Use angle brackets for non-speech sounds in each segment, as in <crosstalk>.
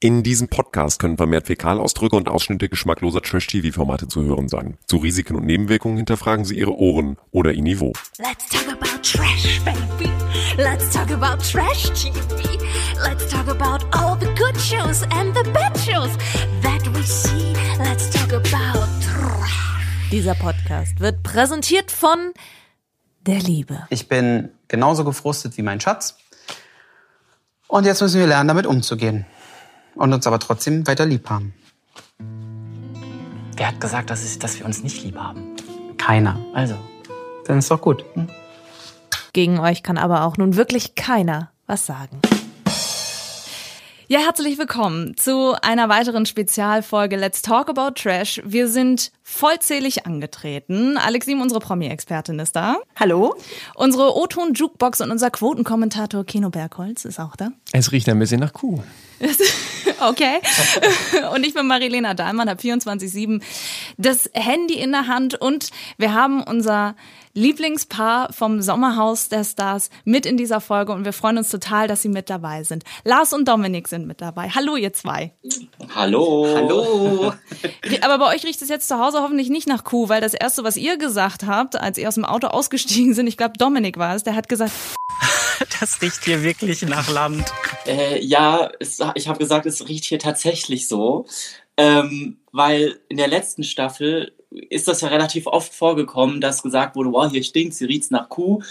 In diesem Podcast können vermehrt Fäkalausdrücke und Ausschnitte geschmackloser Trash-TV-Formate zu hören sein. Zu Risiken und Nebenwirkungen hinterfragen Sie Ihre Ohren oder Ihr Niveau. Let's talk about trash, baby. Let's talk about trash TV. Let's talk about all the good shows and the bad shows that we see. Let's talk about trash. Dieser Podcast wird präsentiert von der Liebe. Ich bin genauso gefrustet wie mein Schatz. Und jetzt müssen wir lernen, damit umzugehen. Und uns aber trotzdem weiter lieb haben. Wer hat gesagt, dass, es, dass wir uns nicht lieb haben? Keiner. Also, Dann ist doch gut. Gegen euch kann aber auch nun wirklich keiner was sagen. Ja, herzlich willkommen zu einer weiteren Spezialfolge Let's Talk About Trash. Wir sind vollzählig angetreten. Alexim, unsere Promi-Expertin, ist da. Hallo? Unsere O-Ton-Jukebox und unser Quotenkommentator Keno Bergholz ist auch da. Es riecht ein bisschen nach Kuh. <laughs> Okay. Und ich bin Marilena Dahlmann, habe 24-7 das Handy in der Hand und wir haben unser Lieblingspaar vom Sommerhaus der Stars mit in dieser Folge und wir freuen uns total, dass sie mit dabei sind. Lars und Dominik sind mit dabei. Hallo, ihr zwei. hallo. Hallo. Aber bei euch riecht es jetzt zu Hause hoffentlich nicht nach Kuh, weil das erste, was ihr gesagt habt, als ihr aus dem Auto ausgestiegen sind, ich glaube, Dominik war es, der hat gesagt, <laughs> Das riecht hier wirklich nach Land. Äh, ja, es, ich habe gesagt, es riecht hier tatsächlich so. Ähm, weil in der letzten Staffel ist das ja relativ oft vorgekommen, dass gesagt wurde, wow, hier stinkt's, hier riecht's nach Kuh.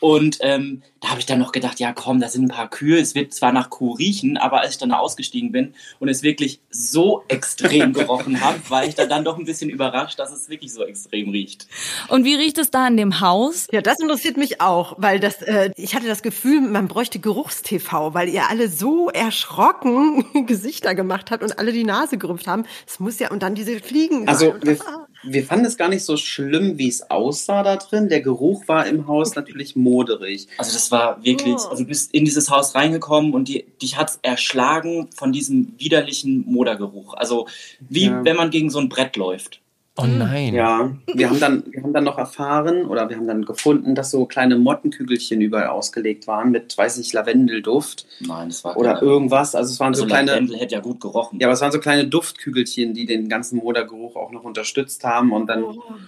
Und ähm, da habe ich dann noch gedacht, ja komm, da sind ein paar Kühe, es wird zwar nach Kuh riechen, aber als ich dann da ausgestiegen bin und es wirklich so extrem gerochen habe, <laughs> war ich da dann doch ein bisschen überrascht, dass es wirklich so extrem riecht. und wie riecht es da in dem Haus? Ja, das interessiert mich auch, weil das, äh, ich hatte das Gefühl, man bräuchte Geruchstv, weil ihr alle so erschrocken <laughs> Gesichter gemacht habt und alle die Nase gerümpft haben. Es muss ja, und dann diese Fliegen. Also und, wir, ah. Wir fanden es gar nicht so schlimm, wie es aussah da drin. Der Geruch war im Haus natürlich moderig. Also das war wirklich, Oh. also du bist in dieses Haus reingekommen und die, dich hat's erschlagen von diesem widerlichen Modergeruch. Also wie Ja. wenn man gegen so ein Brett läuft. Oh nein. Ja, wir haben dann, wir haben dann noch erfahren oder wir haben dann gefunden, dass so kleine Mottenkügelchen überall ausgelegt waren mit, weiß ich, Lavendelduft Nein, das war oder irgendwas. Also es waren Also so kleine, Lavendel hätte ja gut gerochen. ja, aber es waren so kleine Duftkügelchen, die den ganzen Modergeruch auch noch unterstützt haben und dann,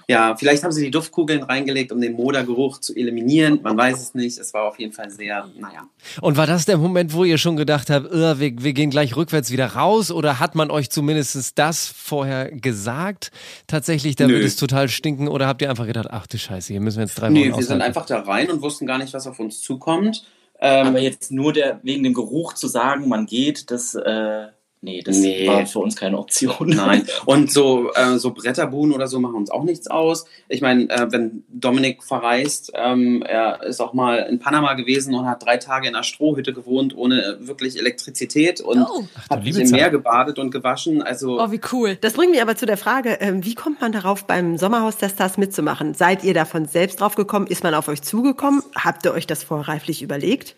ja, vielleicht haben sie die Duftkugeln reingelegt, um den Modergeruch zu eliminieren. Man weiß es nicht. Es war auf jeden Fall sehr, naja. Und war das der Moment, wo ihr schon gedacht habt, "Äh, wir, wir gehen gleich rückwärts wieder raus? Oder hat man euch zumindest das vorher gesagt? Tatsächlich, da Nö. wird es total stinken? Oder habt ihr einfach gedacht, ach du Scheiße, hier müssen wir jetzt drei Nee, Wochen wir sind einfach da rein und wussten gar nicht, was auf uns zukommt. Ähm, Aber jetzt nur der, wegen dem Geruch zu sagen, man geht, das, äh, nee, das Nee. war für uns keine Option. Nein. <laughs> Und so, äh, so Bretterbuden oder so machen uns auch nichts aus. Ich meine, äh, wenn Dominik verreist, ähm, er ist auch mal in Panama gewesen und hat drei Tage in einer Strohhütte gewohnt, ohne äh, wirklich Elektrizität und Oh. hat sich im. Meer gebadet und gewaschen. Also Oh, wie cool. Das bringt mich aber zu der Frage, ähm, wie kommt man darauf, beim Sommerhaus der Stars mitzumachen? Seid ihr davon selbst drauf gekommen? Ist man auf euch zugekommen? Habt ihr euch das vorreiflich überlegt?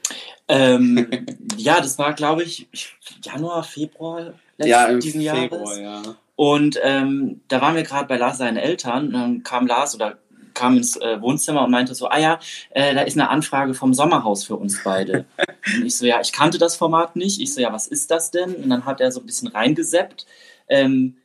Ähm, <laughs> ja, das war, glaube ich, Januar, Februar letzten, ja, im diesen Februar, Jahres. ja. Und ähm, da waren wir gerade bei Lars seinen Eltern und dann kam Lars oder kam ins äh, Wohnzimmer und meinte so, ah ja, äh, da ist eine Anfrage vom Sommerhaus für uns beide. <laughs> und ich so, ja, ich kannte das Format nicht. Ich so, ja, was ist das denn? Und dann hat er so ein bisschen reingeseppt. Ähm,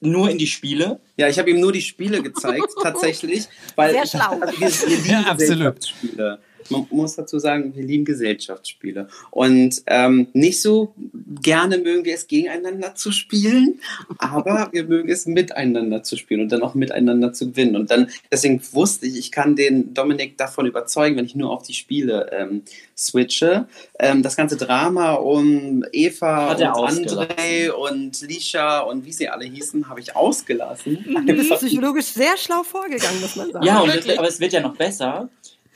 nur in die Spiele. Ja, ich habe ihm nur die Spiele gezeigt, <laughs> tatsächlich. Weil Sehr schlau. Also wir, wir lieben Ja, absolut. Gesellschaftsspiele. Man muss dazu sagen, wir lieben Gesellschaftsspiele. Und ähm, nicht so gerne mögen wir es gegeneinander zu spielen, aber <laughs> wir mögen es miteinander zu spielen und dann auch miteinander zu gewinnen. Und dann, deswegen wusste ich, ich kann den Dominik davon überzeugen, wenn ich nur auf die Spiele ähm, switche. Ähm, das ganze Drama um Eva Hat und. André und Lisha und wie sie alle hießen, habe ich ausgelassen. Du bist psychologisch sehr schlau vorgegangen, muss man sagen. Ja, und es, aber es wird ja noch besser.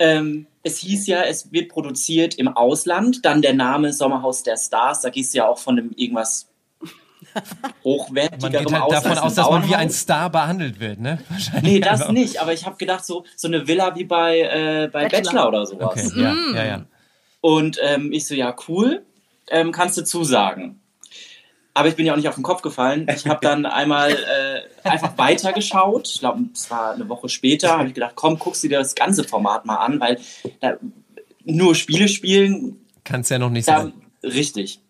Ähm, es hieß ja, es wird produziert im Ausland, dann der Name Sommerhaus der Stars, da gehst du ja auch von einem irgendwas <laughs> Man hochwertigerem geht halt aus. davon aus, dass man wie ein. Star behandelt wird, ne? <laughs> Wahrscheinlich. Nee, das nicht, aber ich habe gedacht, so, so eine Villa wie bei, äh, bei Bachelor. Bachelor. oder sowas. Okay, ja, ja, ja. Und ähm, ich so, ja, cool, ähm, kannst du zusagen. Aber ich bin ja auch nicht auf den Kopf gefallen. Ich habe dann <laughs> einmal äh, einfach weitergeschaut. Ich glaube, es war eine Woche später. Habe ich gedacht, komm, guckst du dir das ganze Format mal an, weil da nur Spiele spielen, Kann es ja noch nicht da, sein. richtig.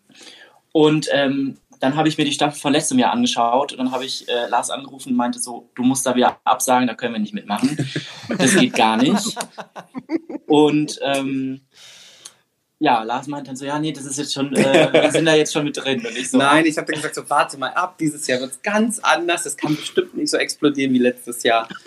Und ähm, dann habe ich mir die Staffel von letztem Jahr angeschaut und dann habe ich äh, Lars angerufen und meinte so, du musst da wieder absagen, da können wir nicht mitmachen. Das geht gar nicht. <laughs> Und ähm, ja, Lars meinte dann so, ja, nee, das ist jetzt schon, <laughs> äh, wir sind da jetzt schon mit drin. Und ich so, Nein, ich habe dann gesagt, so, warte mal ab, dieses Jahr wird es ganz anders, das kann bestimmt nicht so explodieren wie letztes Jahr. <laughs>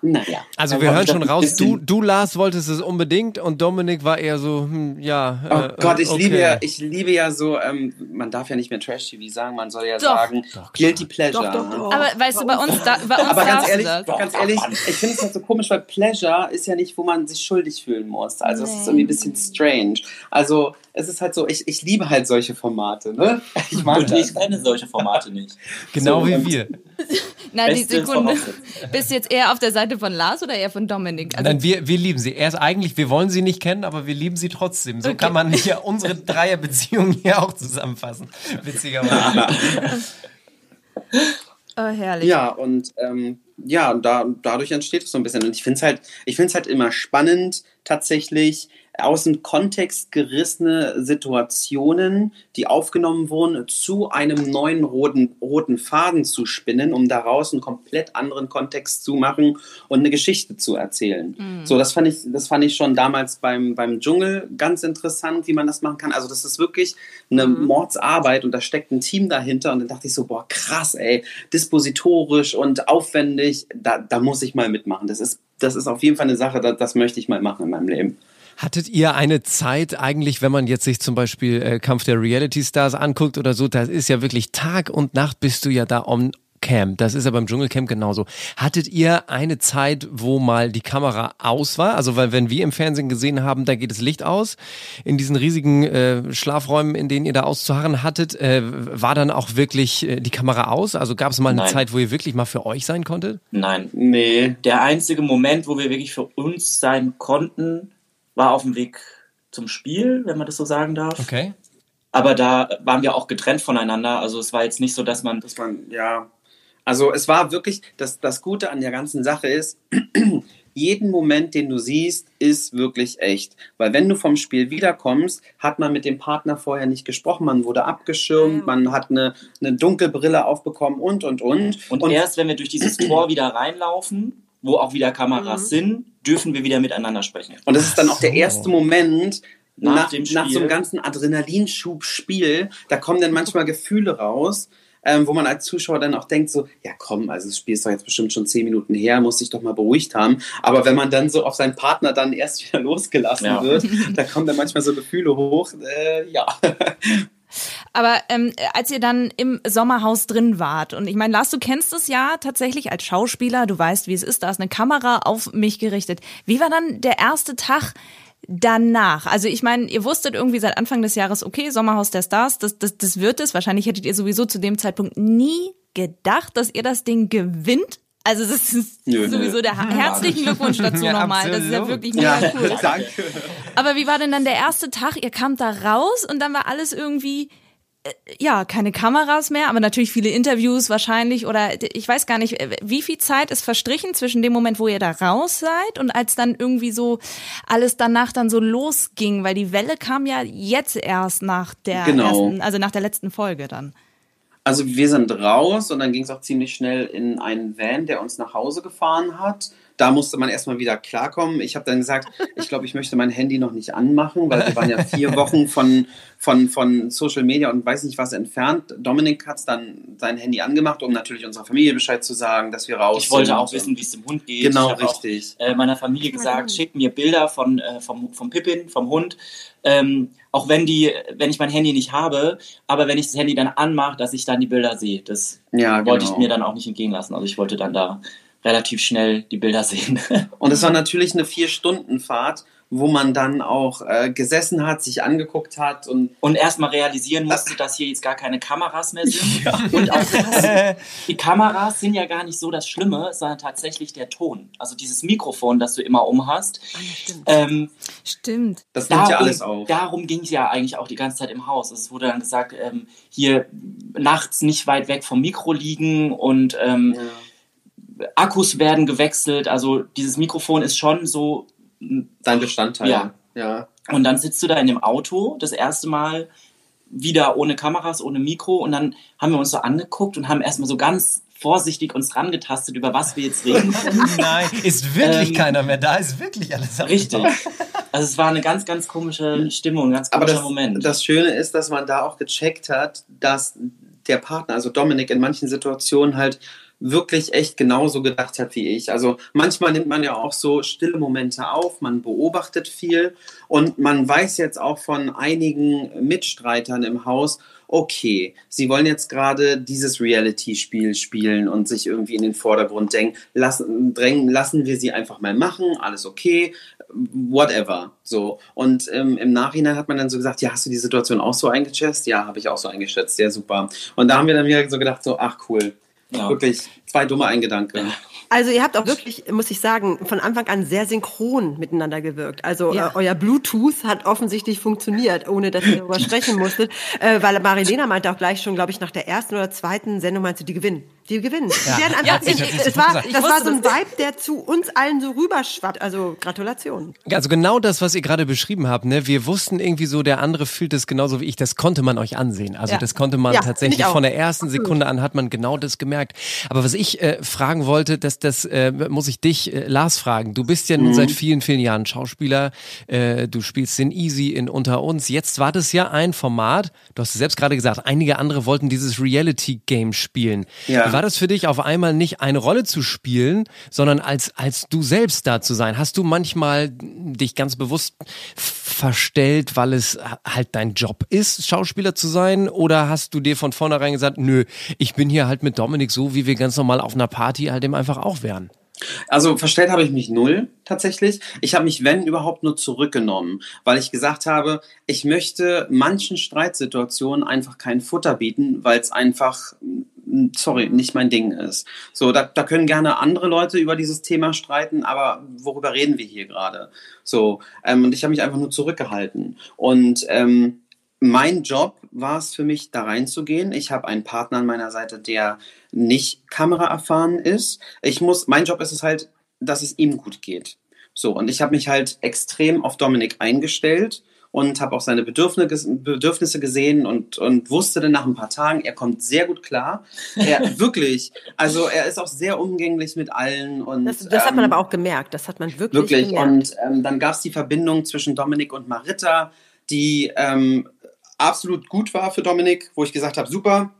Naja. Also wir hören schon raus, du, du, Lars, wolltest es unbedingt und Dominik war eher so, hm, ja. Oh äh, Gott, ich okay. liebe ja, ich liebe ja so, ähm, man darf ja nicht mehr Trash-TV sagen, man soll ja doch. sagen, doch, Guilty Pleasure. Doch, doch, Aber weißt du, bei uns, da, bei uns Aber ganz ehrlich, ganz ehrlich, ich finde es halt so komisch, weil Pleasure ist ja nicht, wo man sich schuldig fühlen muss. Also es ist irgendwie ein bisschen strange. Also es ist halt so, ich, ich liebe halt solche Formate. Ne? <laughs> Ich mag und ich kenne solche Formate nicht. Genau so, wie wir. <laughs> Na, die Sekunde. Bist du jetzt eher auf der Seite von Lars oder eher von Dominik? Also Nein, wir, wir lieben sie. Er ist eigentlich, wir wollen sie nicht kennen, aber wir lieben sie trotzdem. So okay. kann man hier unsere Dreierbeziehung hier auch zusammenfassen. Witzigerweise. <laughs> Oh, herrlich. Ja, und ähm, ja, da, dadurch entsteht es so ein bisschen. Und ich finde es halt, ich finde es halt immer spannend, tatsächlich aus dem Kontext gerissene Situationen, die aufgenommen wurden, zu einem neuen roten, roten Faden zu spinnen, um daraus einen komplett anderen Kontext zu machen und eine Geschichte zu erzählen. Mhm. So, das fand ich, das fand ich schon damals beim, beim Dschungel ganz interessant, wie man das machen kann. Also, das ist wirklich eine mhm. Mordsarbeit und da steckt ein Team dahinter und dann dachte ich so, boah, krass, ey, dispositorisch und aufwendig, da, da muss ich mal mitmachen. Das ist, das ist auf jeden Fall eine Sache, das, das möchte ich mal machen in meinem Leben. Hattet ihr eine Zeit eigentlich, wenn man jetzt sich zum Beispiel äh, Kampf der Reality Stars anguckt oder so, das ist ja wirklich Tag und Nacht bist du ja da on Camp. Das ist ja beim Dschungelcamp genauso. Hattet ihr eine Zeit, wo mal die Kamera aus war? Also, weil wenn wir im Fernsehen gesehen haben, da geht das Licht aus. In diesen riesigen äh, Schlafräumen, in denen ihr da auszuharren hattet, äh, war dann auch wirklich äh, die Kamera aus? Also gab es mal eine Nein. Zeit, wo ihr wirklich mal für euch sein konntet? Nein. Nee. Der einzige Moment, wo wir wirklich für uns sein konnten, war auf dem Weg zum Spiel, wenn man das so sagen darf. Okay. Aber da waren wir auch getrennt voneinander. Also es war jetzt nicht so, dass man. Dass man, ja. Also es war wirklich, das, das Gute an der ganzen Sache ist, <clears throat> jeden Moment, den du siehst, ist wirklich echt. Weil wenn du vom Spiel wiederkommst, hat man mit dem Partner vorher nicht gesprochen, man wurde abgeschirmt, man hat eine, eine Dunkelbrille aufbekommen und, und, und. Und, und erst, wenn wir durch dieses <clears throat> Tor wieder reinlaufen, wo auch wieder Kameras mhm. sind, dürfen wir wieder miteinander sprechen. Und das ist dann auch der erste Moment, nach, nach, dem Spiel. nach so einem ganzen Adrenalinschub-Spiel, da kommen dann manchmal Gefühle raus, ähm, wo man als Zuschauer dann auch denkt so, ja komm, also das Spiel ist doch jetzt bestimmt schon zehn Minuten her, muss sich doch mal beruhigt haben. Aber wenn man dann so auf seinen Partner dann erst <laughs> wieder losgelassen ja. wird, da kommen dann manchmal so Gefühle hoch, äh, ja. Aber ähm, als ihr dann im Sommerhaus drin wart, und ich meine, Lars, du kennst es ja tatsächlich als Schauspieler, du weißt, wie es ist, da ist eine Kamera auf mich gerichtet. Wie war dann der erste Tag? danach? Also ich meine, ihr wusstet irgendwie seit Anfang des Jahres, okay, Sommerhaus der Stars, das, das, das wird es. Wahrscheinlich hättet ihr sowieso zu dem Zeitpunkt nie gedacht, dass ihr das Ding gewinnt. Also das ist sowieso der herzlichen Glückwunsch dazu ja, nochmal. Das ist ja wirklich mega ja, cool. Danke. Aber wie war denn dann der erste Tag? Ihr kamt da raus und dann war alles irgendwie ja, keine Kameras mehr, aber natürlich viele Interviews wahrscheinlich oder ich weiß gar nicht, äh, wie viel Zeit ist verstrichen zwischen dem Moment, wo ihr da raus seid und als dann irgendwie so alles danach dann so losging, weil die Welle kam ja jetzt erst nach der genau. ersten, also nach der letzten Folge dann. Also wir sind raus und dann ging es auch ziemlich schnell in einen Van, der uns nach Hause gefahren hat. Da musste man erstmal wieder klarkommen. Ich habe dann gesagt, ich glaube, ich möchte mein Handy noch nicht anmachen, weil wir waren ja vier Wochen von, von, von Social Media und weiß nicht was entfernt. Dominik hat dann sein Handy angemacht, um natürlich unserer Familie Bescheid zu sagen, dass wir raus Ich wollte auch wissen, wie es dem Hund geht. Genau, richtig. Auch, äh, meiner Familie gesagt, schickt mir Bilder von, äh, vom, vom Pippin, vom Hund. Ähm, auch wenn die, wenn ich mein Handy nicht habe, aber wenn ich das Handy dann anmache, dass ich dann die Bilder sehe. Das ja, wollte genau. ich mir dann auch nicht entgehen lassen. Also ich wollte dann da relativ schnell die Bilder sehen. <laughs> Und es war natürlich eine Vier-Stunden-Fahrt wo man dann auch äh, gesessen hat, sich angeguckt hat und und erstmal realisieren musste, dass hier jetzt gar keine Kameras mehr sind. Ja. Und auch das, <laughs> die Kameras sind ja gar nicht so das Schlimme, sondern tatsächlich der Ton. Also dieses Mikrofon, das du immer um hast. Ah, stimmt. Ähm, stimmt. Das nimmt darum, ja alles auf. Darum ging es ja eigentlich auch die ganze Zeit im Haus. Es wurde dann gesagt, ähm, hier nachts nicht weit weg vom Mikro liegen und ähm, ja. Akkus werden gewechselt. Also dieses Mikrofon ist schon so sein Bestandteil. Ja. ja. Und dann sitzt du da in dem Auto das erste Mal wieder ohne Kameras, ohne Mikro und dann haben wir uns so angeguckt und haben erstmal so ganz vorsichtig uns rangetastet, über was wir jetzt reden. <laughs> Nein, ist wirklich ähm, keiner mehr da, ist wirklich alles Richtig. Also es war eine ganz, ganz komische Stimmung, ein ganz komischer Aber das, Moment. Das Schöne ist, dass man da auch gecheckt hat, dass der Partner, also Dominik, in manchen Situationen halt wirklich echt genauso gedacht hat wie ich. Also manchmal nimmt man ja auch so stille Momente auf, man beobachtet viel und man weiß jetzt auch von einigen Mitstreitern im Haus, okay, sie wollen jetzt gerade dieses Reality-Spiel spielen und sich irgendwie in den Vordergrund denken, lassen, drängen, lassen wir sie einfach mal machen, alles okay, whatever. So. Und ähm, im Nachhinein hat man dann so gesagt, ja, hast du die Situation auch so eingeschätzt? Ja, habe ich auch so eingeschätzt, ja, super. Und da haben wir dann wieder so gedacht, so, ach cool. Ja. Wirklich zwei dumme Eingedanke. Also ihr habt auch wirklich, muss ich sagen, von Anfang an sehr synchron miteinander gewirkt. Also ja. äh, euer Bluetooth hat offensichtlich funktioniert, ohne dass ihr darüber <laughs> sprechen musstet. Äh, weil Marilena meinte auch gleich schon, glaube ich, nach der ersten oder zweiten Sendung meinte, die gewinnen. Die gewinnen. Ja. Die werden einfach, ja, ich, ich, es war, das war so ein Vibe, der zu uns allen so rüberschwappt. Also Gratulation. Also genau das, was ihr gerade beschrieben habt. Ne? Wir wussten irgendwie so, der andere fühlt es genauso wie ich. Das konnte man euch ansehen. Also ja. das konnte man tatsächlich von der ersten Sekunde an hat man genau das gemerkt. Aber was ich äh, fragen wollte, das, das äh, muss ich dich, äh, Lars, fragen. Du bist ja nun mhm. seit vielen, vielen Jahren Schauspieler. Äh, du spielst in Easy, in Unter uns. Jetzt war das ja ein Format, du hast es selbst gerade gesagt, einige andere wollten dieses Reality-Game spielen. Ja war das für dich auf einmal nicht eine Rolle zu spielen, sondern als, als du selbst da zu sein? Hast du manchmal dich ganz bewusst verstellt, weil es halt dein Job ist, Schauspieler zu sein? Oder hast du dir von vornherein gesagt, nö, ich bin hier halt mit Dominik so, wie wir ganz normal auf einer Party halt eben einfach auch wären? Also verstellt habe ich mich null tatsächlich. Ich habe mich, wenn überhaupt, nur zurückgenommen, weil ich gesagt habe, ich möchte manchen Streitsituationen einfach kein Futter bieten, weil es einfach, mm, sorry, nicht mein Ding ist. So, da, da können gerne andere Leute über dieses Thema streiten, aber worüber reden wir hier gerade? So, ähm, und ich habe mich einfach nur zurückgehalten. Und ähm, mein Job war es für mich, da reinzugehen. Ich habe einen Partner an meiner Seite, der nicht kameraerfahren ist. Ich muss, mein Job ist es halt, dass es ihm gut geht. So, und ich habe mich halt extrem auf Dominik eingestellt und habe auch seine Bedürfnisse, gesehen und, und wusste dann nach ein paar Tagen, er kommt sehr gut klar. Er <laughs> wirklich, also er ist auch sehr umgänglich mit allen. Und, das, das hat man ähm, aber auch gemerkt, das hat man wirklich, wirklich. gemerkt. Und ähm, dann gab es die Verbindung zwischen Dominik und Maritta, die ähm, absolut gut war für Dominik, wo ich gesagt habe, super.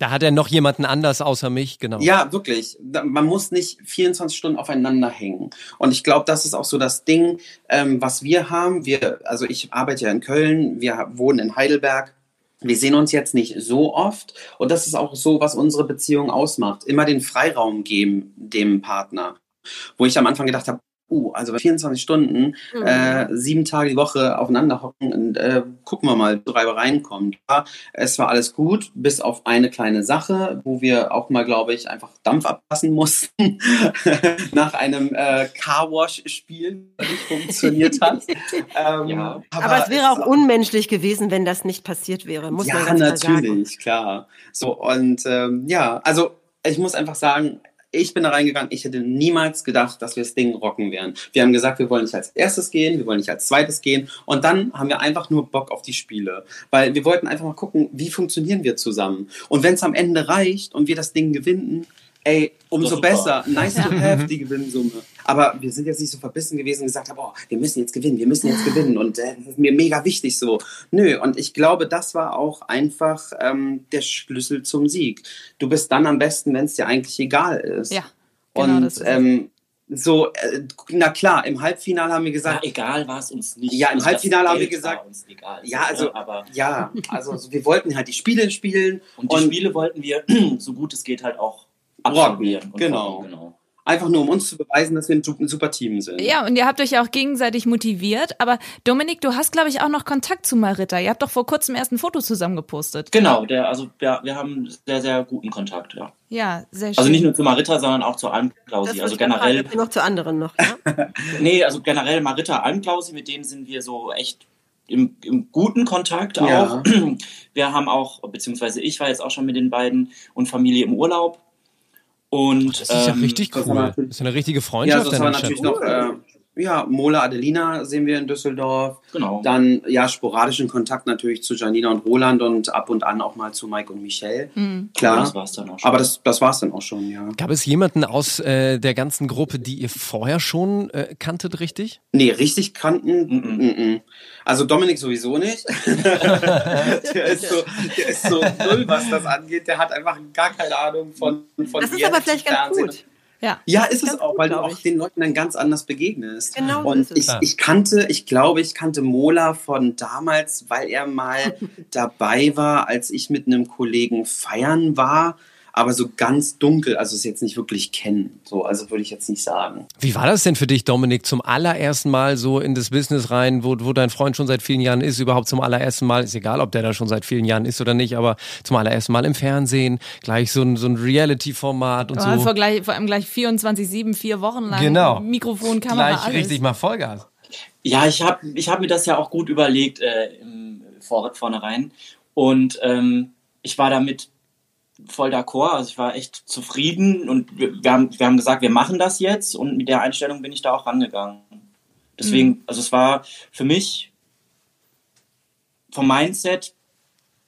Da hat er noch jemanden anders außer mich, genau. Ja, wirklich. Man muss nicht 24 Stunden aufeinander hängen. Und ich glaube, das ist auch so das Ding, ähm, was wir haben. Wir, also ich arbeite ja in Köln, wir wohnen in Heidelberg. Wir sehen uns jetzt nicht so oft und das ist auch so, was unsere Beziehung ausmacht. Immer den Freiraum geben dem Partner. Wo ich am Anfang gedacht habe, uh, also 24 Stunden, mhm. äh, sieben Tage die Woche aufeinander hocken und äh, gucken wir mal, wo Reibereien kommen. Ja, es war alles gut, bis auf eine kleine Sache, wo wir auch mal, glaube ich, einfach Dampf abpassen mussten <laughs> nach einem äh, Carwash-Spiel, das nicht funktioniert hat. <laughs> ähm, ja. aber, aber, es wäre auch unmenschlich gewesen, wenn das nicht passiert wäre, muss ja, man ganz natürlich, klar. So, und ähm, ja, also ich muss einfach sagen, ich bin da reingegangen, ich hätte niemals gedacht, dass wir das Ding rocken werden. Wir haben gesagt, wir wollen nicht als erstes gehen, wir wollen nicht als zweites gehen und dann haben wir einfach nur Bock auf die Spiele, weil wir wollten einfach mal gucken, wie funktionieren wir zusammen. Und wenn es am Ende reicht und wir das Ding gewinnen, ey, umso besser. Nice to have die Gewinnsumme. Aber wir sind jetzt nicht so verbissen gewesen und gesagt haben, oh, wir müssen jetzt gewinnen, wir müssen jetzt gewinnen und äh, das ist mir mega wichtig so. Nö, und ich glaube, das war auch einfach ähm, der Schlüssel zum Sieg. Du bist dann am besten, wenn es dir eigentlich egal ist. Ja. Genau, und ähm, so, äh, na klar, im Halbfinale haben wir gesagt. Ja, egal war es uns nicht. Ja, im also Halbfinale haben wir gesagt. Egal, ja, also, ne, aber ja, also wir wollten halt die Spiele spielen. Und die und Spiele wollten wir, <clears throat> so gut es geht, halt auch absolvieren. Genau. Rocken, genau. Einfach nur, um uns zu beweisen, dass wir ein super Team sind. Ja, und ihr habt euch auch gegenseitig motiviert. Aber Dominik, du hast, glaube ich, auch noch Kontakt zu Marita. Ihr habt doch vor kurzem erst ein Foto zusammen gepostet. Genau, der, also ja, wir haben sehr, sehr guten Kontakt, ja. Ja, sehr schön. Also nicht nur zu Marita, sondern auch zu Almklausi. Also generell. Noch zu anderen noch, ja? <laughs> nee, also generell Marita, Almklausi, mit denen sind wir so echt im, im guten Kontakt auch. Ja. <clears throat> Wir haben auch, beziehungsweise ich war jetzt auch schon mit den beiden und Familie im Urlaub. Und, das ist ja ähm, richtig cool. Das, ist eine richtige Freundschaft. Ja, das war natürlich noch, äh, ja, Mola Adelina sehen wir in Düsseldorf. Genau. Dann ja sporadischen Kontakt natürlich zu Janina und Roland und ab und an auch mal zu Mike und Michelle. Mhm. Klar. Aber das war's dann auch schon. Aber das, das war's dann auch schon, ja. Gab es jemanden aus äh, der ganzen Gruppe, die ihr vorher schon äh, kanntet, richtig? Nee, richtig kannten. Mm -mm. Also Dominik sowieso nicht. <laughs> der, ist so, der ist so null, was das angeht. Der hat einfach gar keine Ahnung von, von Das ist aber vielleicht ganz Fernsehen. gut. Ja. Ja, ist es Ganz auch, gut, weil du auch ich. den Leuten dann ganz anders begegnest. Genau Und ist es. ich, ich kannte, ich glaube, ich kannte Mola von damals, weil er mal <laughs> dabei war, als ich mit einem Kollegen feiern war. Aber so ganz dunkel, also es jetzt nicht wirklich kennen. So, also würde ich jetzt nicht sagen. Wie war das denn für dich, Dominik, zum allerersten Mal so in das Business rein, wo, wo dein Freund schon seit vielen Jahren ist, überhaupt zum allerersten Mal, ist egal, ob der da schon seit vielen Jahren ist oder nicht, aber zum allerersten Mal im Fernsehen, gleich so ein, so ein Reality-Format und Oh, so. vor, gleich, vor allem gleich 24-7, vier Wochen lang. Genau. Mikrofon, Kamera, gleich alles. richtig mal Vollgas. Ja, ich habe ich hab mir das ja auch gut überlegt äh, im Vor vornherein. Und ähm, ich war damit voll d'accord. Also ich war echt zufrieden und wir, wir, haben, wir haben gesagt, wir machen das jetzt und mit der Einstellung bin ich da auch rangegangen. Deswegen, also es war für mich vom Mindset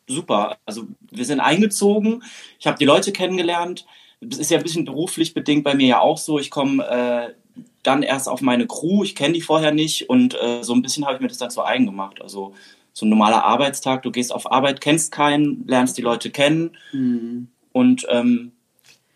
super. Also wir sind eingezogen, ich habe die Leute kennengelernt. Das ist ja ein bisschen beruflich bedingt bei mir ja auch so. Ich komme äh, dann erst auf meine Crew, ich kenne die vorher nicht und äh, so ein bisschen habe ich mir das dann zu eigen gemacht. Also so ein normaler Arbeitstag, du gehst auf Arbeit, kennst keinen, lernst die Leute kennen und ähm,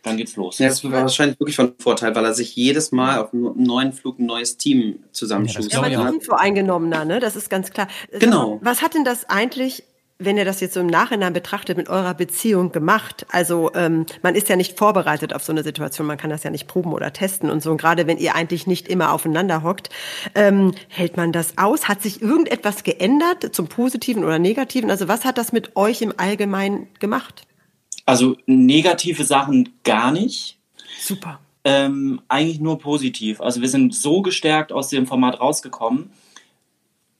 dann geht's los. Ja, das war wahrscheinlich wirklich von Vorteil, weil er sich jedes Mal auf einem neuen Flug ein neues Team zusammenschustert. Ja, man Ja. ist unvoreingenommener, ne? Das ist ganz klar. Genau. Was hat denn das eigentlich, wenn ihr das jetzt so im Nachhinein betrachtet, mit eurer Beziehung gemacht? Also ähm, man ist ja nicht vorbereitet auf so eine Situation, man kann das ja nicht proben oder testen und so. Und gerade wenn ihr eigentlich nicht immer aufeinander hockt, ähm, hält man das aus? Hat sich irgendetwas geändert zum Positiven oder Negativen? Also was hat das mit euch im Allgemeinen gemacht? Also negative Sachen gar nicht. Super. Ähm, eigentlich nur positiv. Also wir sind so gestärkt aus dem Format rausgekommen,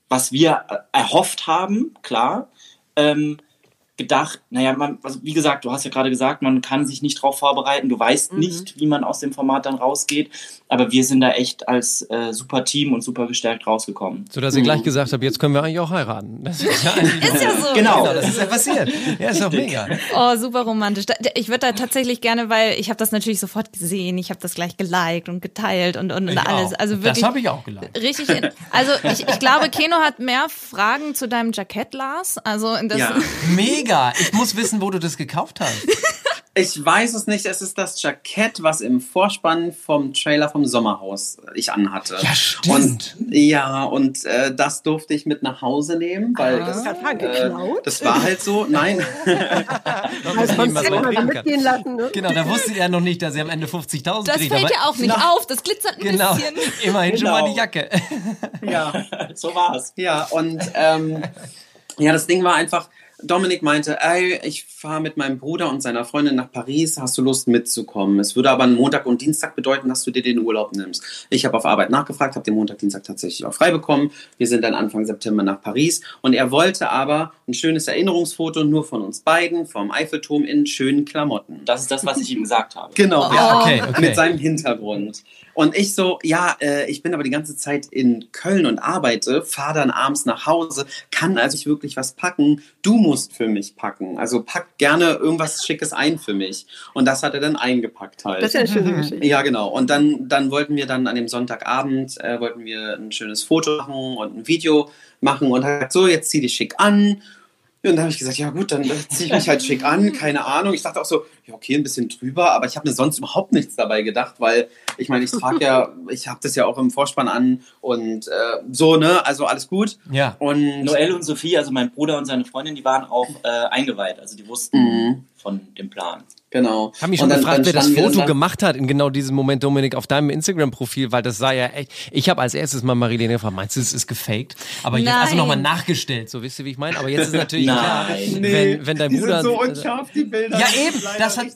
was wir äh, erhofft haben, klar. Ähm, gedacht, naja, man, also wie gesagt, du hast ja gerade gesagt, man kann sich nicht darauf vorbereiten, du weißt nicht, wie man aus dem Format dann rausgeht, aber wir sind da echt als äh, super Team und super gestärkt rausgekommen. So dass ihr gleich gesagt habt, jetzt können wir eigentlich auch heiraten. Das ist ja, <laughs> Ist ja so. Genau. Genau, das ist ja passiert. Ja, ist doch mega. Oh, super romantisch. Ich würde da tatsächlich gerne, weil ich habe das natürlich sofort gesehen, ich habe das gleich geliked und geteilt und, und, und Ich alles. auch. Also wirklich das habe ich auch geliked. richtig. In, also ich, ich glaube, Keno hat mehr Fragen zu deinem Jackett, Lars. Also das, Ja. <laughs> Mega. Ich muss wissen, wo du das gekauft hast. <laughs> Ich weiß es nicht, es ist das Jackett, was im Vorspann vom Trailer vom Sommerhaus ich anhatte. Ja, stimmt. Und, ja, und äh, das durfte ich mit nach Hause nehmen, weil das, gerade sagen, äh, geklaut? das war halt so. Nein, Also man so mitgehen lassen, ne? Genau, da wusste er noch nicht, dass er am Ende 50.000 das kriegt. fällt aber- ja auch nicht Na, auf. Das glitzert ein Genau, bisschen. <laughs> immerhin schon mal Genau. die Jacke. ja. so war's. Ja, und ähm, ja, das Ding war einfach, Dominik meinte, ey, ich fahre mit meinem Bruder und seiner Freundin nach Paris, hast du Lust mitzukommen? Es würde aber einen Montag und Dienstag bedeuten, dass du dir den Urlaub nimmst. Ich habe auf Arbeit nachgefragt, habe den Montag, Dienstag tatsächlich auch frei bekommen. Wir sind dann Anfang September nach Paris und er wollte aber ein schönes Erinnerungsfoto nur von uns beiden vom Eiffelturm in schönen Klamotten. Das ist das, was ich ihm gesagt habe. Genau, Ja, okay, okay. mit seinem Hintergrund. Und ich so, ja, äh, ich bin aber die ganze Zeit in Köln und arbeite, fahre dann abends nach Hause, kann also nicht wirklich was packen. Du musst für mich packen. Also pack gerne irgendwas Schickes ein für mich. Und das hat er dann eingepackt halt. Das ist ja eine schöne Geschichte. Ja, genau. Und dann, dann wollten wir dann an dem Sonntagabend, äh, wollten wir ein schönes Foto machen und ein Video machen und hat gesagt, so, jetzt zieh dich schick an. Und dann habe ich gesagt, ja gut, dann ziehe ich mich halt schick an, keine Ahnung. Ich dachte auch so, ja okay, ein bisschen drüber, aber ich habe mir sonst überhaupt nichts dabei gedacht, weil ich meine, ich trage ja, <laughs> ich habe das ja auch im Vorspann an und äh, so, ne, also alles gut. Ja. Und Noel und Sophie, also mein Bruder und seine Freundin, die waren auch äh, eingeweiht. Also die wussten Mhm. Von dem Plan. genau. Ich habe mich Und schon dann- gefragt, dann wer das Foto dann- gemacht hat in genau diesem Moment, Dominik, auf deinem Instagram-Profil, weil das sah ja echt. Ich habe als erstes mal Marilene gefragt, meinst du, es ist gefaked? Aber jetzt also Nein. nochmal nachgestellt, so wisst ihr, wie ich meine? Aber jetzt ist natürlich klar, Nein. wenn, wenn dein die Bruder. sind so unscharf, die Bilder. Ja, eben. Das hat,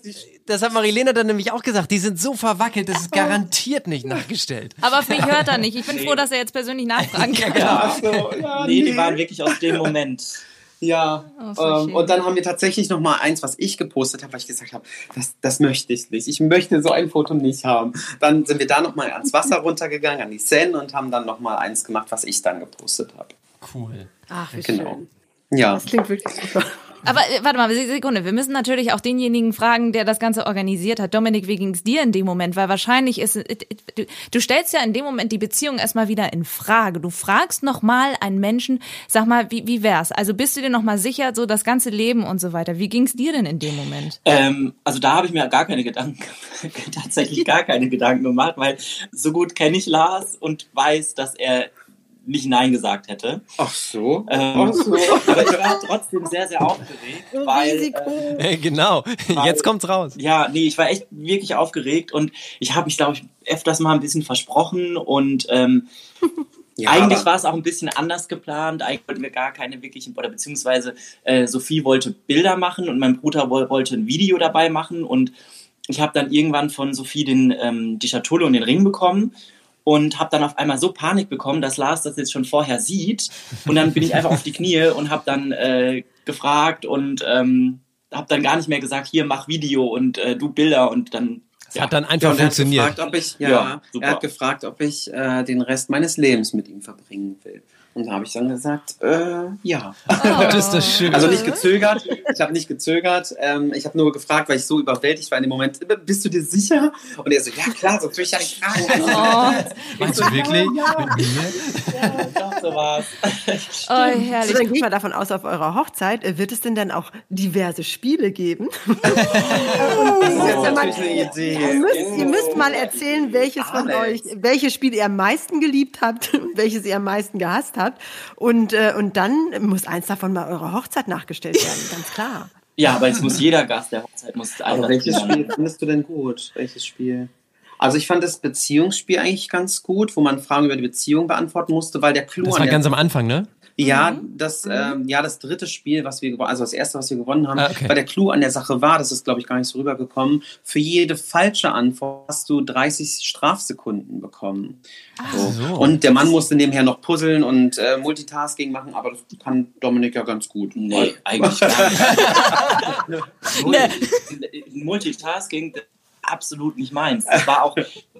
das hat Marilena dann nämlich auch gesagt. Die sind so verwackelt, das ist garantiert nicht nachgestellt. Aber auf mich hört er nicht. Ich bin froh, dass er jetzt persönlich nachfragen <laughs> kann. Ach so, ja, Nee, die nee. waren wirklich aus dem Moment. Ja, oh, ähm, und dann haben wir tatsächlich noch mal eins, was ich gepostet habe, weil ich gesagt habe, das, das möchte ich nicht. Ich möchte so ein Foto nicht haben. Dann sind wir da noch mal ans Wasser <laughs> runtergegangen, an die Seine und haben dann noch mal eins gemacht, was ich dann gepostet habe. Cool. Ach, wie genau. schön. Ja. Das klingt wirklich super. Aber äh, warte mal, Sekunde, wir müssen natürlich auch denjenigen fragen, der das Ganze organisiert hat. Dominik, wie ging es dir in dem Moment? Weil wahrscheinlich ist, äh, du, du stellst ja in dem Moment die Beziehung erstmal wieder in Frage. Du fragst nochmal einen Menschen, sag mal, wie, wie wär's? Also bist du dir nochmal sicher, so das ganze Leben und so weiter. Wie ging es dir denn in dem Moment? Ähm, also da habe ich mir gar keine Gedanken, <laughs> tatsächlich gar keine Gedanken gemacht, weil so gut kenne ich Lars und weiß, dass er nicht Nein gesagt hätte. Ach so. Ähm, Ach so. Aber ich war trotzdem sehr, sehr aufgeregt. weil, Risiko. Äh, genau, weil, jetzt kommt's raus. Ja, nee, ich war echt wirklich aufgeregt und ich habe mich, glaube ich, öfters mal ein bisschen versprochen und ähm, <laughs> ja, eigentlich war es auch ein bisschen anders geplant. Eigentlich wollten wir gar keine wirklichen, oder beziehungsweise äh, Sophie wollte Bilder machen und mein Bruder wollte ein Video dabei machen und ich habe dann irgendwann von Sophie den, ähm, die Schatulle und den Ring bekommen und habe dann auf einmal so Panik bekommen, dass Lars das jetzt schon vorher sieht. Und dann bin ich einfach auf die Knie und habe dann äh, gefragt und ähm, habe dann gar nicht mehr gesagt, hier mach Video und äh, du Bilder und dann. Es ja. hat dann einfach ja, funktioniert. Gefragt, ob ich, ja, ja er hat gefragt, ob ich äh, den Rest meines Lebens mit ihm verbringen will. Und da habe ich dann gesagt, äh, ja. Oh. das ist das schön. Also nicht gezögert. Ich habe nicht gezögert. Ähm, ich habe nur gefragt, weil ich so überwältigt war in dem Moment. Bist du dir sicher? Und er so, ja klar, sonst würde ich ja nicht fragen. Oh. Meinst du wirklich? Ja, ja. Ja, dachte, so war's. <laughs> Oh, herrlich. So, dann gehen wir davon aus, auf eurer Hochzeit äh, wird es denn dann auch diverse Spiele geben? <laughs> oh, das ist natürlich eine Idee. Ihr müsst, ihr müsst mal erzählen, welches von euch, welches Spiel ihr am meisten geliebt habt, <laughs> welches ihr am meisten gehasst habt. Und, äh, und dann muss eins davon mal eurer Hochzeit nachgestellt werden, ganz klar. Ja, aber es muss jeder Gast der Hochzeit muss aber welches Spiel findest du denn gut? Welches Spiel? Also ich fand das Beziehungsspiel eigentlich ganz gut, wo man Fragen über die Beziehung beantworten musste, weil der Clou Das war ganz am Anfang, ne? Ja, mhm. das, mhm. Ähm, ja, das dritte Spiel, was wir gewonnen also das erste, was wir gewonnen haben, ah, okay. weil der Clou an der Sache war, das ist, glaube ich, gar nicht so rübergekommen, für jede falsche Antwort hast du 30 Strafsekunden bekommen. So. So. Und der Mann musste nebenher noch puzzeln und äh, Multitasking machen, aber das kann Dominik ja ganz gut. Nee, eigentlich gar nicht. <laughs> Multitasking, absolut nicht meins. Das war auch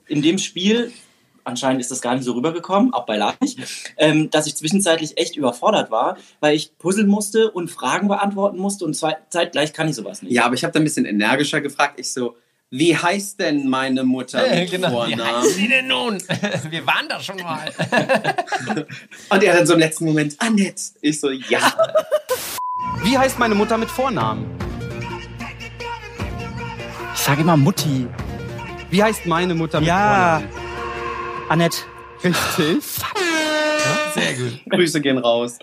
in dem Spiel, anscheinend ist das gar nicht so rübergekommen, auch bei Leicht, ähm, dass ich zwischenzeitlich echt überfordert war, weil ich puzzeln musste und Fragen beantworten musste und zeitgleich kann ich sowas nicht. Ja, aber ich habe da ein bisschen energischer gefragt. Ich so, wie heißt denn meine Mutter mit genau. Vornamen? Wie heißt sie denn nun? <laughs> Wir waren da schon mal. <laughs> und er dann so im letzten Moment, Annette. Ich so, ja. Wie heißt meine Mutter mit Vornamen? Ich sage immer Mutti. Wie heißt meine Mutter mit ja. Vornamen? Annette. Richtig. <laughs> Sehr gut. Grüße gehen raus.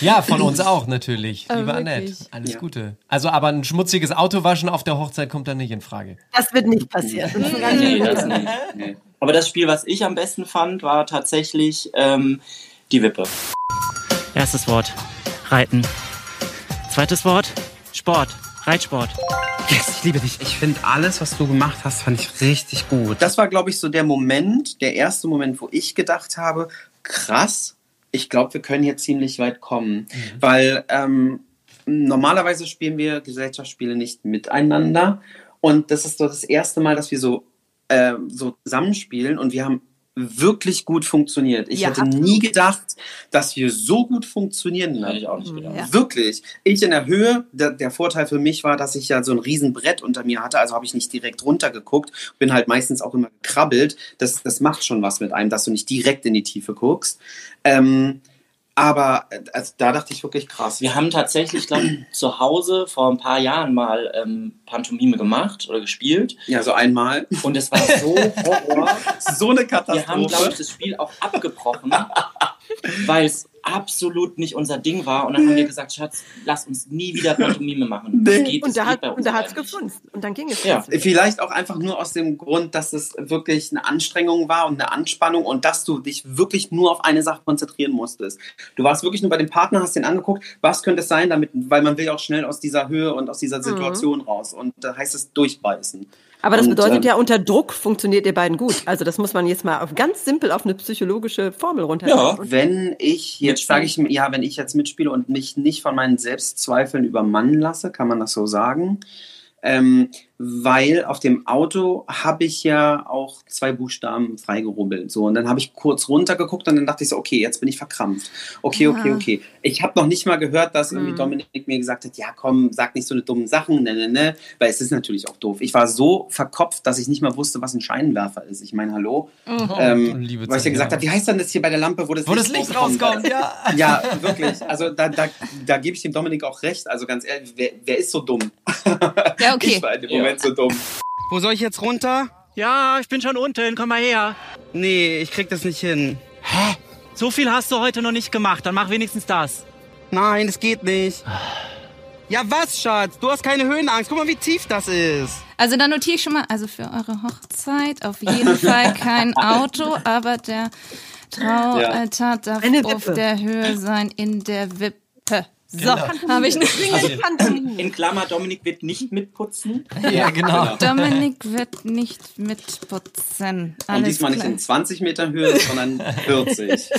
Ja, von uns auch natürlich. Oh, Liebe Annette, alles ja. Gute. Also, aber ein schmutziges Auto waschen auf der Hochzeit kommt dann nicht in Frage. Das wird nicht passieren. nee, das nicht. Nee. Aber das Spiel, was ich am besten fand, war tatsächlich ähm, die Wippe. Erstes Wort: Reiten. Zweites Wort: Sport. Reitsport. Yes, ich liebe dich. Ich finde alles, was du gemacht hast, fand ich richtig gut. Das war, glaube ich, so der Moment, der erste Moment, wo ich gedacht habe, krass, ich glaube, wir können hier ziemlich weit kommen. Mhm. Weil ähm, normalerweise spielen wir Gesellschaftsspiele nicht miteinander. Und das ist so das erste Mal, dass wir so, äh, so zusammenspielen. Und wir haben wirklich gut funktioniert. Ich ja, hätte nie gedacht, dass wir so gut funktionieren. Hätte ich auch nicht gedacht. Ja. Wirklich. Ich in der Höhe, der, der, Vorteil für mich war, dass ich ja so ein Riesenbrett unter mir hatte, also habe ich nicht direkt runtergeguckt, bin halt meistens auch immer gekrabbelt. Das, das macht schon was mit einem, dass du nicht direkt in die Tiefe guckst. Ähm, aber also, da dachte ich wirklich krass. Wir haben tatsächlich, glaube <clears throat> ich, zu Hause vor ein paar Jahren mal ähm, Pantomime gemacht oder gespielt. Ja, so einmal. Und es war so <laughs> Horror. so eine Katastrophe. Wir haben, glaube ich, das Spiel auch abgebrochen, <laughs> weil es absolut nicht unser Ding war. Und dann haben wir gesagt, Schatz, lass uns nie wieder Pantomime machen. Nee. Geht, und da hat und da hat's gefunzt. Und dann ging es. Ja. Vielleicht auch einfach nur aus dem Grund, dass es wirklich eine Anstrengung war und eine Anspannung und dass du dich wirklich nur auf eine Sache konzentrieren musstest. Du warst wirklich nur bei dem Partner, hast den angeguckt, was könnte es sein, damit, weil man will ja auch schnell aus dieser Höhe und aus dieser mhm. Situation mhm. raus. Und da heißt es durchbeißen. Aber das bedeutet und, äh, ja, unter Druck funktioniert ihr beiden gut. Also das muss man jetzt mal auf ganz simpel auf eine psychologische Formel runtergehen. Ja, wenn ich jetzt sage ich ja, wenn ich jetzt mitspiele und mich nicht von meinen Selbstzweifeln übermannen lasse, kann man das so sagen, ähm, weil auf dem Auto habe ich ja auch zwei Buchstaben freigerubbelt. So, und dann habe ich kurz runtergeguckt und dann dachte ich so, okay, jetzt bin ich verkrampft. Okay, okay, okay. Ich habe noch nicht mal gehört, dass irgendwie mhm. Dominik mir gesagt hat, ja komm, sag nicht so eine dummen Sachen, ne, ne, ne. Weil es ist natürlich auch doof. Ich war so verkopft, dass ich nicht mal wusste, was ein Scheinwerfer ist. Ich meine, hallo. Oh, ähm, weil ich ja gesagt habe, wie heißt denn das hier bei der Lampe, wo das, wo Licht, das Licht rauskommt? Ja. ja, wirklich. Also da, da, da gebe ich dem Dominik auch recht. Also ganz ehrlich, wer, wer ist so dumm? Ja, okay. Ich war in dem Moment Moment so dumm. Wo soll ich jetzt runter? Ja, ich bin schon unten. Komm mal her. Nee, ich krieg das nicht hin. Hä? So viel hast du heute noch nicht gemacht. Dann mach wenigstens das. Nein, das geht nicht. Ja, was, Schatz? Du hast keine Höhenangst. Guck mal, wie tief das ist. Also da notiere ich schon mal, also für eure Hochzeit auf jeden <laughs> Fall kein Auto, aber der Traualtar darf auf der Höhe sein in der Wippe. So, genau. habe ich eine In Klammer, Dominik wird nicht mitputzen. Ja, genau. Dominik wird nicht mitputzen. Alles Und diesmal klar. nicht in 20 Meter Höhe, sondern 40.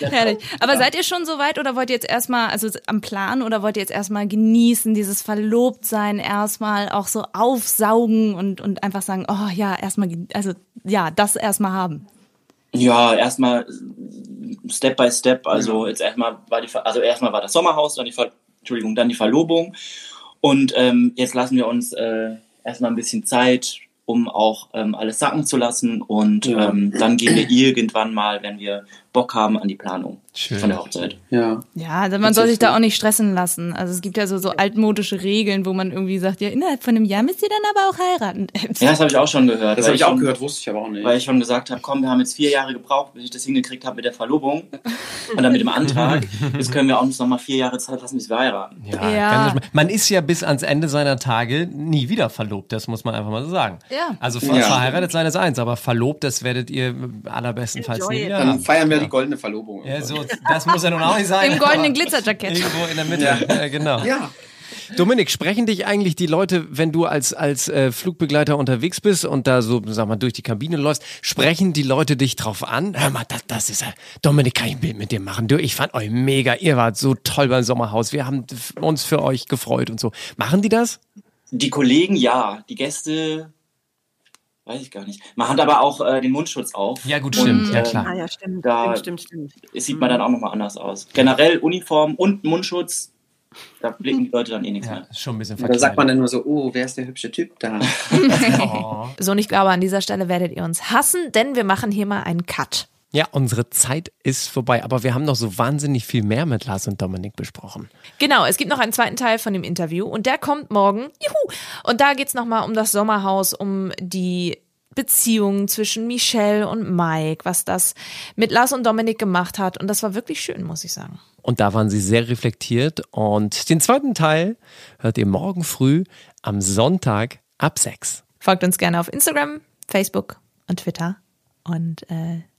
<laughs> Herrlich. Aber seid ihr schon so weit oder wollt ihr jetzt erstmal, also am Plan oder wollt ihr jetzt erstmal genießen, dieses Verlobtsein erstmal auch so aufsaugen und, und einfach sagen, oh ja, erstmal, also ja, das erstmal haben? Ja, erstmal Step by Step. Also mhm. jetzt erstmal war die, also erstmal war das Sommerhaus, dann die, Ver Entschuldigung, dann die Verlobung. Und ähm, jetzt lassen wir uns äh, erstmal ein bisschen Zeit, um auch ähm, alles sacken zu lassen. Und ja. ähm, dann gehen wir irgendwann mal, wenn wir Bock haben, an die Planung. Schön. von der Hochzeit. Ja. Ja, also man soll sich da auch nicht stressen lassen. Also es gibt ja so, so altmodische Regeln, wo man irgendwie sagt, ja, innerhalb von einem Jahr müsst ihr dann aber auch heiraten. Ja, das habe ich auch schon gehört. Das habe ich auch gehört, wusste ich aber auch nicht. Weil ich schon gesagt habe, komm, wir haben jetzt vier Jahre gebraucht, bis ich das hingekriegt habe mit der Verlobung und dann mit dem Antrag. <laughs> Jetzt können wir auch uns noch mal vier Jahre Zeit lassen, bis wir heiraten. Ja, ja. man ist ja bis ans Ende seiner Tage nie wieder verlobt, das muss man einfach mal so sagen. Ja. Also ver ja. verheiratet sein ist eins, aber verlobt, das werdet ihr allerbestenfalls Enjoy nie wieder Dann feiern wir die goldene Verlobung. Ja, so das muss ja nun auch nicht sein. Im goldenen Glitzerjackett. Irgendwo in der Mitte. Ja. Genau. Ja. Dominik, sprechen dich eigentlich die Leute, wenn du als, als äh, Flugbegleiter unterwegs bist und da so, sag mal, durch die Kabine läufst, sprechen die Leute dich drauf an? Hör mal, das, das ist ja, Dominik, kann ich ein Bild mit dir machen? Du, ich fand euch mega, ihr wart so toll beim Sommerhaus, wir haben uns für euch gefreut und so. Machen die das? Die Kollegen ja, die Gäste Weiß ich gar nicht. Man hat aber auch äh, den Mundschutz auf. Ja, gut, stimmt. Und, ja, klar. Ah, ja, stimmt. Da stimmt, stimmt, stimmt. sieht man dann auch nochmal anders aus. Generell Uniform und Mundschutz, da blicken die Leute dann eh nichts ja, mehr. Ist schon ein bisschen Da sagt man dann nur so, oh, wer ist der hübsche Typ da? <laughs> oh. So, und ich glaube, an dieser Stelle werdet ihr uns hassen, denn wir machen hier mal einen Cut. Ja, unsere Zeit ist vorbei, aber wir haben noch so wahnsinnig viel mehr mit Lars und Dominik besprochen. Genau, es gibt noch einen zweiten Teil von dem Interview und der kommt morgen. Juhu! Und da geht es nochmal um das Sommerhaus, um die Beziehung zwischen Michelle und Mike, was das mit Lars und Dominik gemacht hat. Und das war wirklich schön, muss ich sagen. Und da waren sie sehr reflektiert. Und den zweiten Teil hört ihr morgen früh am Sonntag ab 6. Folgt uns gerne auf Instagram, Facebook und Twitter. Und äh,